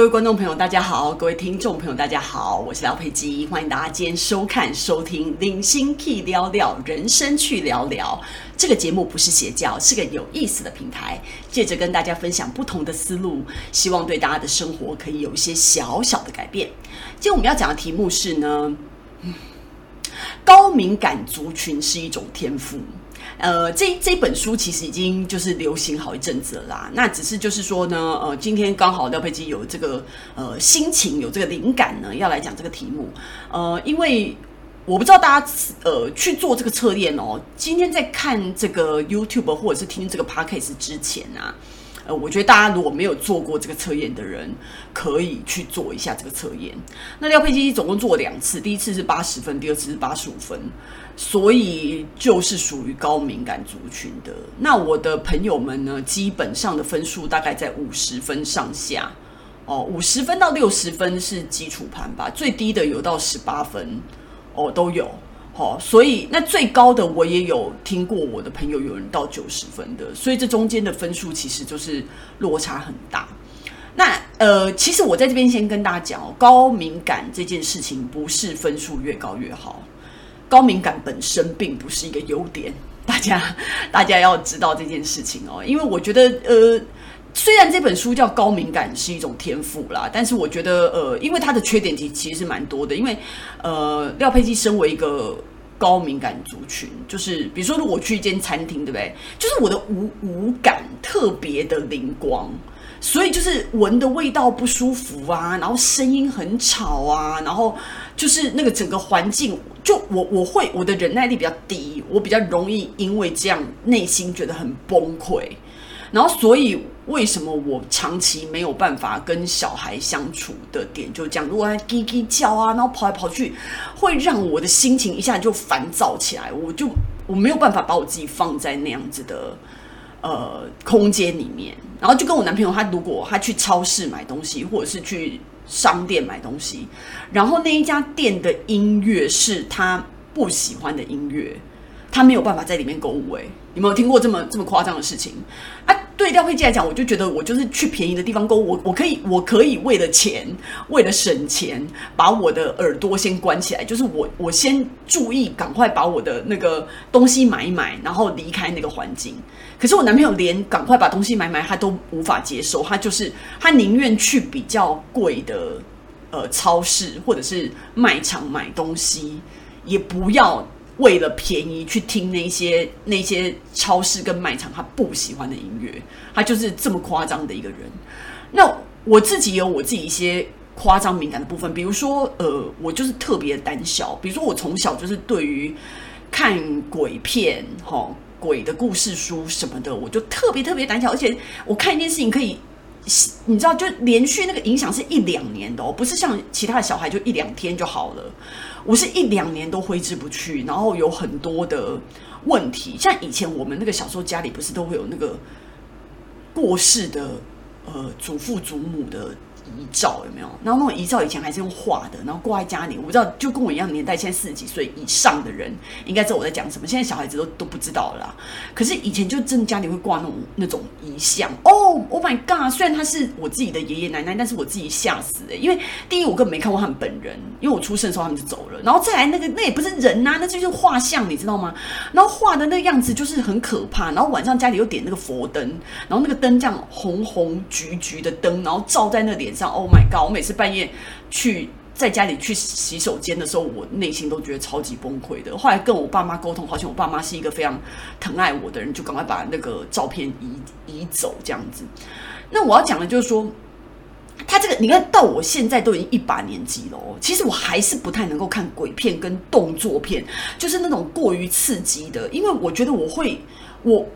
各位观众朋友，大家好；各位听众朋友，大家好，我是廖佩基，欢迎大家今天收看、收听《零星 Key 聊聊人生去聊聊》这个节目，不是邪教，是个有意思的平台，借着跟大家分享不同的思路，希望对大家的生活可以有一些小小的改变。今天我们要讲的题目是呢，高敏感族群是一种天赋。呃，这这本书其实已经就是流行好一阵子了啦。那只是就是说呢，呃，今天刚好廖佩基有这个呃心情，有这个灵感呢，要来讲这个题目。呃，因为我不知道大家呃去做这个测验哦。今天在看这个 YouTube 或者是听这个 Podcast 之前啊。我觉得大家如果没有做过这个测验的人，可以去做一下这个测验。那廖佩基总共做两次，第一次是八十分，第二次是八十五分，所以就是属于高敏感族群的。那我的朋友们呢，基本上的分数大概在五十分上下，哦，五十分到六十分是基础盘吧，最低的有到十八分，哦，都有。好，所以那最高的我也有听过，我的朋友有人到九十分的，所以这中间的分数其实就是落差很大。那呃，其实我在这边先跟大家讲哦，高敏感这件事情不是分数越高越好，高敏感本身并不是一个优点，大家 大家要知道这件事情哦，因为我觉得呃。虽然这本书叫高敏感是一种天赋啦，但是我觉得呃，因为它的缺点其其实是蛮多的。因为呃，廖佩基身为一个高敏感族群，就是比如说，如果我去一间餐厅，对不对？就是我的五五感特别的灵光，所以就是闻的味道不舒服啊，然后声音很吵啊，然后就是那个整个环境，就我我会我的忍耐力比较低，我比较容易因为这样内心觉得很崩溃。然后，所以为什么我长期没有办法跟小孩相处的点就这样，如果他叽叽叫啊，然后跑来跑去，会让我的心情一下就烦躁起来。我就我没有办法把我自己放在那样子的呃空间里面。然后就跟我男朋友，他如果他去超市买东西，或者是去商店买东西，然后那一家店的音乐是他不喜欢的音乐，他没有办法在里面购物。哎，有没有听过这么这么夸张的事情啊？对廖佩基来讲，我就觉得我就是去便宜的地方购物，我我可以我可以为了钱，为了省钱，把我的耳朵先关起来，就是我我先注意，赶快把我的那个东西买一买，然后离开那个环境。可是我男朋友连赶快把东西买买，他都无法接受，他就是他宁愿去比较贵的呃超市或者是卖场买东西，也不要。为了便宜去听那些那些超市跟卖场他不喜欢的音乐，他就是这么夸张的一个人。那我自己有我自己一些夸张敏感的部分，比如说呃，我就是特别胆小。比如说我从小就是对于看鬼片、哈鬼的故事书什么的，我就特别特别胆小。而且我看一件事情可以，你知道，就连续那个影响是一两年的哦，不是像其他的小孩就一两天就好了。我是一两年都挥之不去，然后有很多的问题。像以前我们那个小时候家里不是都会有那个过世的呃祖父祖母的。遗照有没有？然后那种遗照以前还是用画的，然后挂在家里。我不知道，就跟我一样年代，现在四十几岁以上的人应该知道我在讲什么。现在小孩子都都不知道了啦。可是以前就真的家里会挂那种那种遗像哦，Oh my God！虽然他是我自己的爷爷奶奶，但是我自己吓死了。因为第一我根本没看过他们本人，因为我出生的时候他们就走了。然后再来那个那也不是人呐、啊，那就是画像，你知道吗？然后画的那个样子就是很可怕。然后晚上家里又点那个佛灯，然后那个灯这样红红橘橘的灯，然后照在那脸上。Oh my god！我每次半夜去在家里去洗手间的时候，我内心都觉得超级崩溃的。后来跟我爸妈沟通，好像我爸妈是一个非常疼爱我的人，就赶快把那个照片移移走这样子。那我要讲的就是说，他这个你看到我现在都已经一把年纪了哦，其实我还是不太能够看鬼片跟动作片，就是那种过于刺激的，因为我觉得我会，我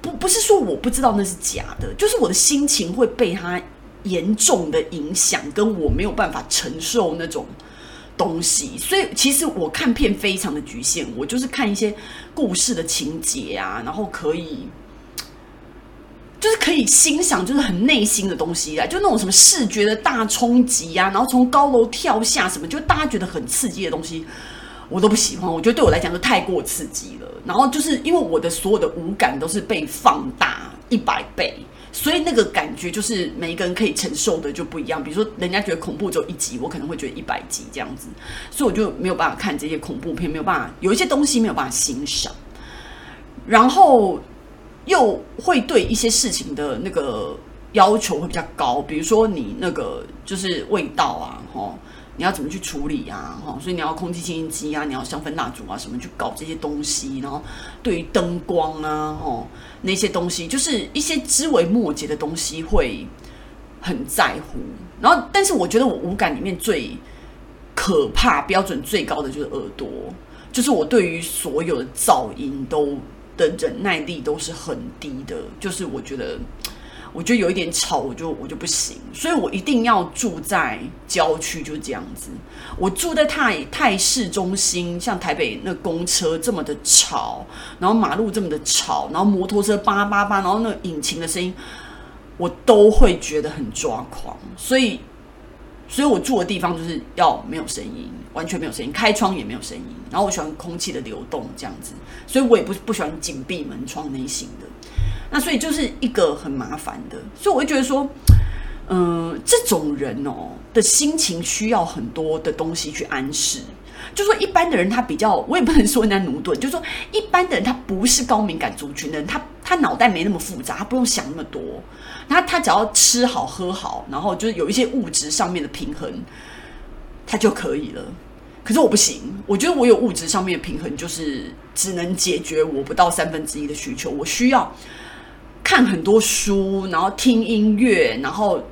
不不是说我不知道那是假的，就是我的心情会被他。严重的影响，跟我没有办法承受那种东西，所以其实我看片非常的局限，我就是看一些故事的情节啊，然后可以，就是可以欣赏，就是很内心的东西啊，就那种什么视觉的大冲击啊，然后从高楼跳下什么，就大家觉得很刺激的东西，我都不喜欢，我觉得对我来讲都太过刺激了。然后就是因为我的所有的五感都是被放大一百倍。所以那个感觉就是每一个人可以承受的就不一样。比如说，人家觉得恐怖只有一集，我可能会觉得一百集这样子，所以我就没有办法看这些恐怖片，没有办法有一些东西没有办法欣赏，然后又会对一些事情的那个要求会比较高，比如说你那个就是味道啊，吼。你要怎么去处理啊？哈，所以你要空气清新机啊，你要香氛蜡烛啊，什么去搞这些东西？然后对于灯光啊，哈，那些东西，就是一些枝微末节的东西会很在乎。然后，但是我觉得我五感里面最可怕、标准最高的就是耳朵，就是我对于所有的噪音都的忍耐力都是很低的，就是我觉得。我觉得有一点吵，我就我就不行，所以我一定要住在郊区，就这样子。我住在太太市中心，像台北那公车这么的吵，然后马路这么的吵，然后摩托车叭叭叭，然后那引擎的声音，我都会觉得很抓狂。所以，所以我住的地方就是要没有声音，完全没有声音，开窗也没有声音。然后我喜欢空气的流动，这样子，所以我也不不喜欢紧闭门窗那型的。那所以就是一个很麻烦的，所以我会觉得说，嗯、这种人哦的心情需要很多的东西去安适。就说一般的人他比较，我也不能说人家奴钝，就说一般的人他不是高敏感族群的人，他他脑袋没那么复杂，他不用想那么多，他他只要吃好喝好，然后就是有一些物质上面的平衡，他就可以了。可是我不行，我觉得我有物质上面的平衡，就是只能解决我不到三分之一的需求，我需要。看很多书，然后听音乐，然后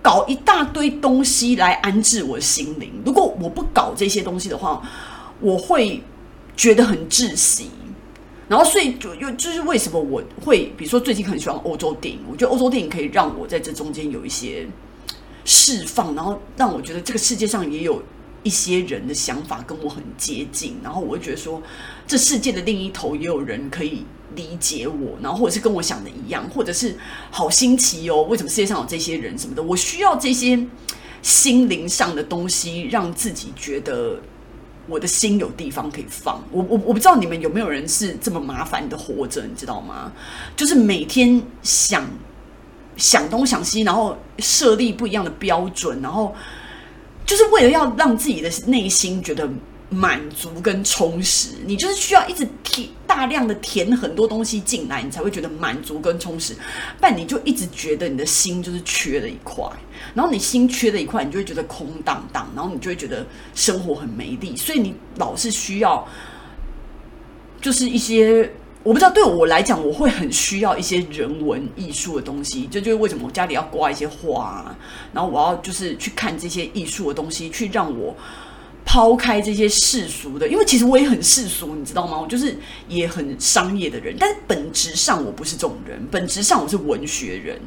搞一大堆东西来安置我心灵。如果我不搞这些东西的话，我会觉得很窒息。然后，所以就又就是为什么我会，比如说最近很喜欢欧洲电影，我觉得欧洲电影可以让我在这中间有一些释放，然后让我觉得这个世界上也有一些人的想法跟我很接近，然后我会觉得说，这世界的另一头也有人可以。理解我，然后或者是跟我想的一样，或者是好新奇哦，为什么世界上有这些人什么的？我需要这些心灵上的东西，让自己觉得我的心有地方可以放。我我我不知道你们有没有人是这么麻烦的活着，你知道吗？就是每天想想东想西，然后设立不一样的标准，然后就是为了要让自己的内心觉得。满足跟充实，你就是需要一直填大量的填很多东西进来，你才会觉得满足跟充实。不然你就一直觉得你的心就是缺了一块，然后你心缺了一块，你就会觉得空荡荡，然后你就会觉得生活很没力。所以你老是需要，就是一些我不知道，对我来讲，我会很需要一些人文艺术的东西。这就，是为什么我家里要挂一些画，然后我要就是去看这些艺术的东西，去让我。抛开这些世俗的，因为其实我也很世俗，你知道吗？我就是也很商业的人，但是本质上我不是这种人，本质上我是文学人。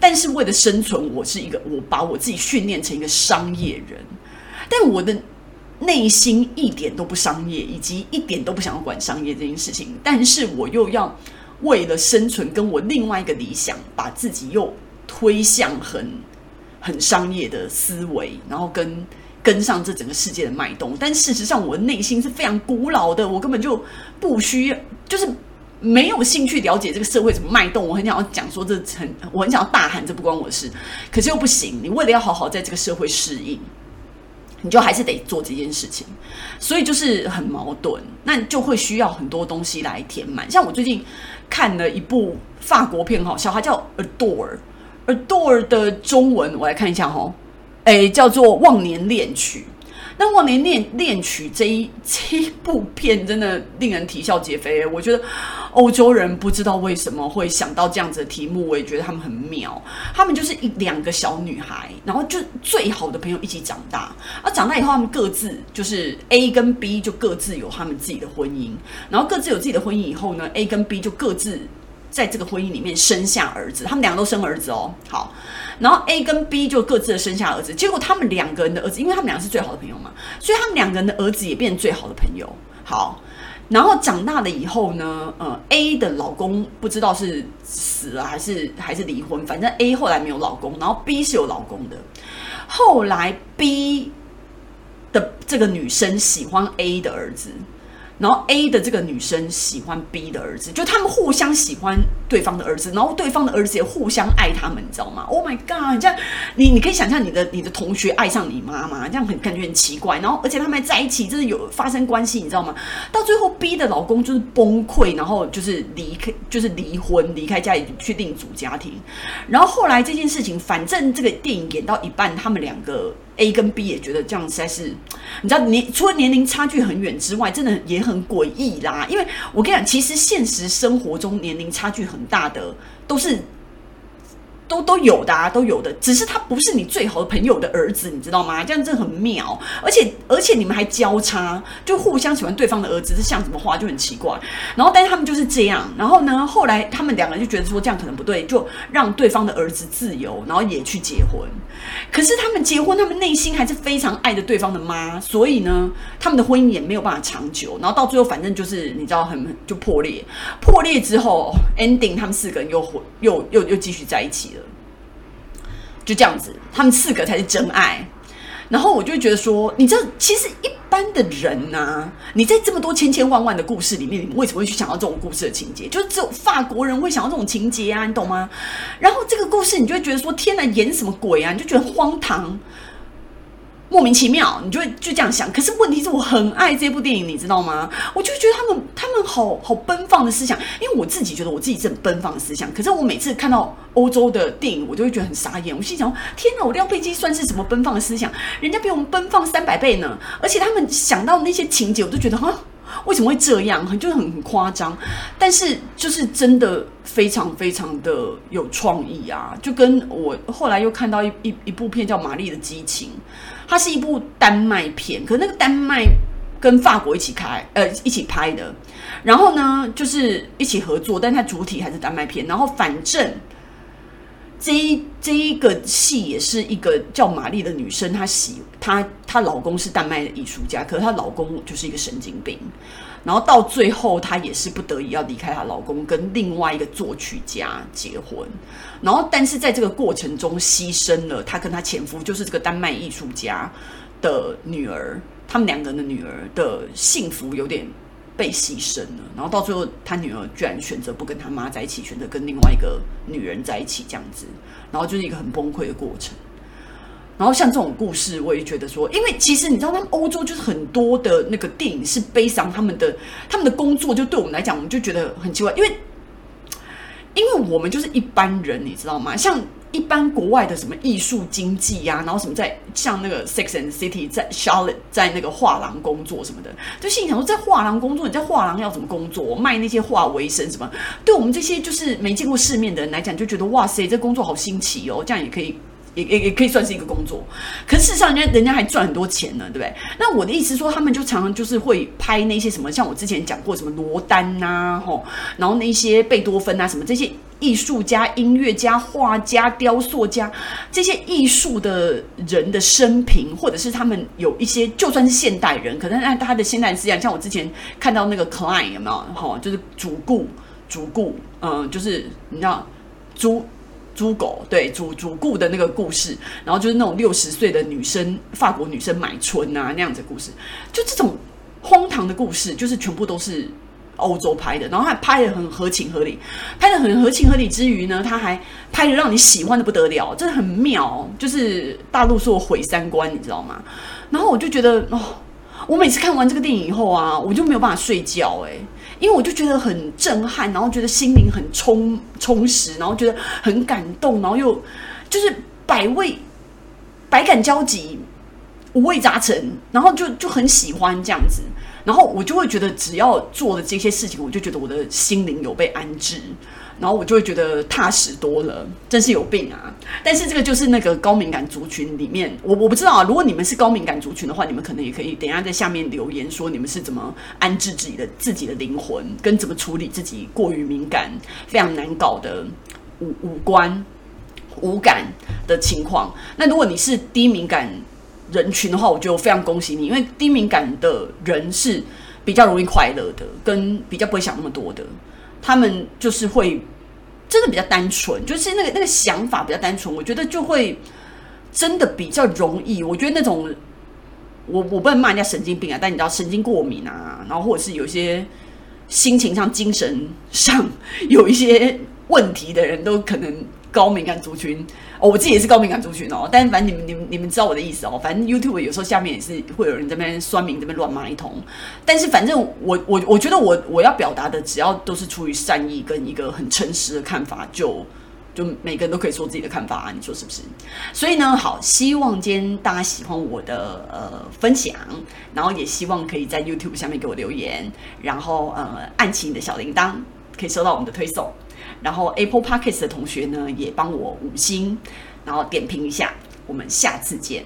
但是为了生存，我是一个，我把我自己训练成一个商业人，但我的内心一点都不商业，以及一点都不想要管商业这件事情。但是我又要为了生存，跟我另外一个理想，把自己又推向很很商业的思维，然后跟。跟上这整个世界的脉动，但事实上，我的内心是非常古老的，我根本就不需要，就是没有兴趣了解这个社会怎么脉动。我很想要讲说这很，我很想要大喊，这不关我的事，可是又不行。你为了要好好在这个社会适应，你就还是得做这件事情，所以就是很矛盾。那你就会需要很多东西来填满。像我最近看了一部法国片，哈，小孩叫 Adore，Adore 的中文我来看一下，哈。诶，叫做《忘年恋曲》。那《忘年恋恋曲》这一这一部片真的令人啼笑皆非。我觉得欧洲人不知道为什么会想到这样子的题目，我也觉得他们很妙。他们就是一两个小女孩，然后就最好的朋友一起长大。而长大以后，他们各自就是 A 跟 B 就各自有他们自己的婚姻。然后各自有自己的婚姻以后呢，A 跟 B 就各自在这个婚姻里面生下儿子。他们两个都生儿子哦。好。然后 A 跟 B 就各自的生下儿子，结果他们两个人的儿子，因为他们俩是最好的朋友嘛，所以他们两个人的儿子也变成最好的朋友。好，然后长大了以后呢，呃，A 的老公不知道是死了还是还是离婚，反正 A 后来没有老公，然后 B 是有老公的。后来 B 的这个女生喜欢 A 的儿子，然后 A 的这个女生喜欢 B 的儿子，就他们互相喜欢对方的儿子，然后对方的儿子也互相爱他们，你知道吗？Oh my god！你这样你你可以想象你的你的同学爱上你妈妈，这样很感觉很奇怪。然后而且他们还在一起，就是有发生关系，你知道吗？到最后 B 的老公就是崩溃，然后就是离开，就是离婚，离开家里去另组家庭。然后后来这件事情，反正这个电影演到一半，他们两个。A 跟 B 也觉得这样实在是，你知道，你除了年龄差距很远之外，真的也很诡异啦。因为我跟你讲，其实现实生活中年龄差距很大的都是。都都有的啊，都有的，只是他不是你最好的朋友的儿子，你知道吗？这样真的很妙，而且而且你们还交叉，就互相喜欢对方的儿子，这像什么话就很奇怪。然后，但是他们就是这样。然后呢，后来他们两个人就觉得说这样可能不对，就让对方的儿子自由，然后也去结婚。可是他们结婚，他们内心还是非常爱着对方的妈，所以呢，他们的婚姻也没有办法长久。然后到最后，反正就是你知道很，就破裂。破裂之后，ending 他们四个人又回又又又继续在一起。就这样子，他们四个才是真爱。然后我就觉得说，你知道，其实一般的人呐、你在这么多千千万万的故事里面，你为什么会去想到这种故事的情节？就是只有法国人会想到这种情节啊，你懂吗？然后这个故事，你就会觉得说，天哪，演什么鬼啊？你就觉得荒唐。莫名其妙，你就会就这样想。可是问题是我很爱这部电影，你知道吗？我就觉得他们他们好好奔放的思想，因为我自己觉得我自己是很奔放的思想。可是我每次看到欧洲的电影，我就会觉得很傻眼。我心想：天哪，我廖佩基算是什么奔放的思想？人家比我们奔放三百倍呢！而且他们想到那些情节，我都觉得哈，为什么会这样？很就是很夸张。但是就是真的非常非常的有创意啊！就跟我后来又看到一一一部片叫《玛丽的激情》。它是一部丹麦片，可是那个丹麦跟法国一起开，呃，一起拍的。然后呢，就是一起合作，但它主体还是丹麦片。然后反正这一这一个戏也是一个叫玛丽的女生，她喜她她老公是丹麦的艺术家，可是她老公就是一个神经病。然后到最后，她也是不得已要离开她老公，跟另外一个作曲家结婚。然后，但是在这个过程中，牺牲了她跟她前夫，就是这个丹麦艺术家的女儿。他们两个人的女儿的幸福有点被牺牲了。然后到最后，他女儿居然选择不跟他妈在一起，选择跟另外一个女人在一起，这样子。然后就是一个很崩溃的过程。然后像这种故事，我也觉得说，因为其实你知道，他们欧洲就是很多的那个电影是悲伤，他们的他们的工作就对我们来讲，我们就觉得很奇怪，因为因为我们就是一般人，你知道吗？像一般国外的什么艺术经济呀、啊，然后什么在像那个 Sex and City 在 Charlotte 在那个画廊工作什么的，就心里想说，在画廊工作，你在画廊要怎么工作？卖那些画为生什么？对我们这些就是没见过世面的人来讲，就觉得哇塞，这工作好新奇哦，这样也可以。也也也可以算是一个工作，可是事实上，人家人家还赚很多钱呢，对不对？那我的意思说，他们就常常就是会拍那些什么，像我之前讲过什么罗丹呐，吼，然后那些贝多芬啊，什么这些艺术家、音乐家、画家、雕塑家，这些艺术的人的生平，或者是他们有一些，就算是现代人，可能按他的现代思想，像我之前看到那个 Klein 有没有？哈，就是主顾主顾，嗯，就是你知道主。猪狗对主主顾的那个故事，然后就是那种六十岁的女生，法国女生买春啊那样子的故事，就这种荒唐的故事，就是全部都是欧洲拍的，然后还拍得很合情合理，拍得很合情合理之余呢，他还拍得让你喜欢的不得了，真的很妙，就是大陆说毁三观，你知道吗？然后我就觉得哦，我每次看完这个电影以后啊，我就没有办法睡觉哎、因为我就觉得很震撼，然后觉得心灵很充充实，然后觉得很感动，然后又就是百味百感交集，五味杂陈，然后就就很喜欢这样子，然后我就会觉得只要做的这些事情，我就觉得我的心灵有被安置。然后我就会觉得踏实多了，真是有病啊！但是这个就是那个高敏感族群里面，我我不知道啊。如果你们是高敏感族群的话，你们可能也可以等一下在下面留言说你们是怎么安置自己的自己的灵魂，跟怎么处理自己过于敏感、非常难搞的五五官、五感的情况。那如果你是低敏感人群的话，我就非常恭喜你，因为低敏感的人是比较容易快乐的，跟比较不会想那么多的。他们就是会真的比较单纯，就是那个那个想法比较单纯，我觉得就会真的比较容易。我觉得那种我我不能骂人家神经病啊，但你知道神经过敏啊，然后或者是有些心情上、精神上 有一些问题的人都可能高敏感族群。哦，我自己也是高敏感族群哦，但是反正你们、你们、你们知道我的意思哦。反正 YouTube 有时候下面也是会有人这边酸民这边乱骂一通，但是反正我我我觉得我我要表达的，只要都是出于善意跟一个很诚实的看法，就就每个人都可以说自己的看法啊，你说是不是？所以呢，好，希望今天大家喜欢我的呃分享，然后也希望可以在 YouTube 下面给我留言，然后呃按起你的小铃铛，可以收到我们的推送。然后 Apple Podcast 的同学呢，也帮我五星，然后点评一下。我们下次见。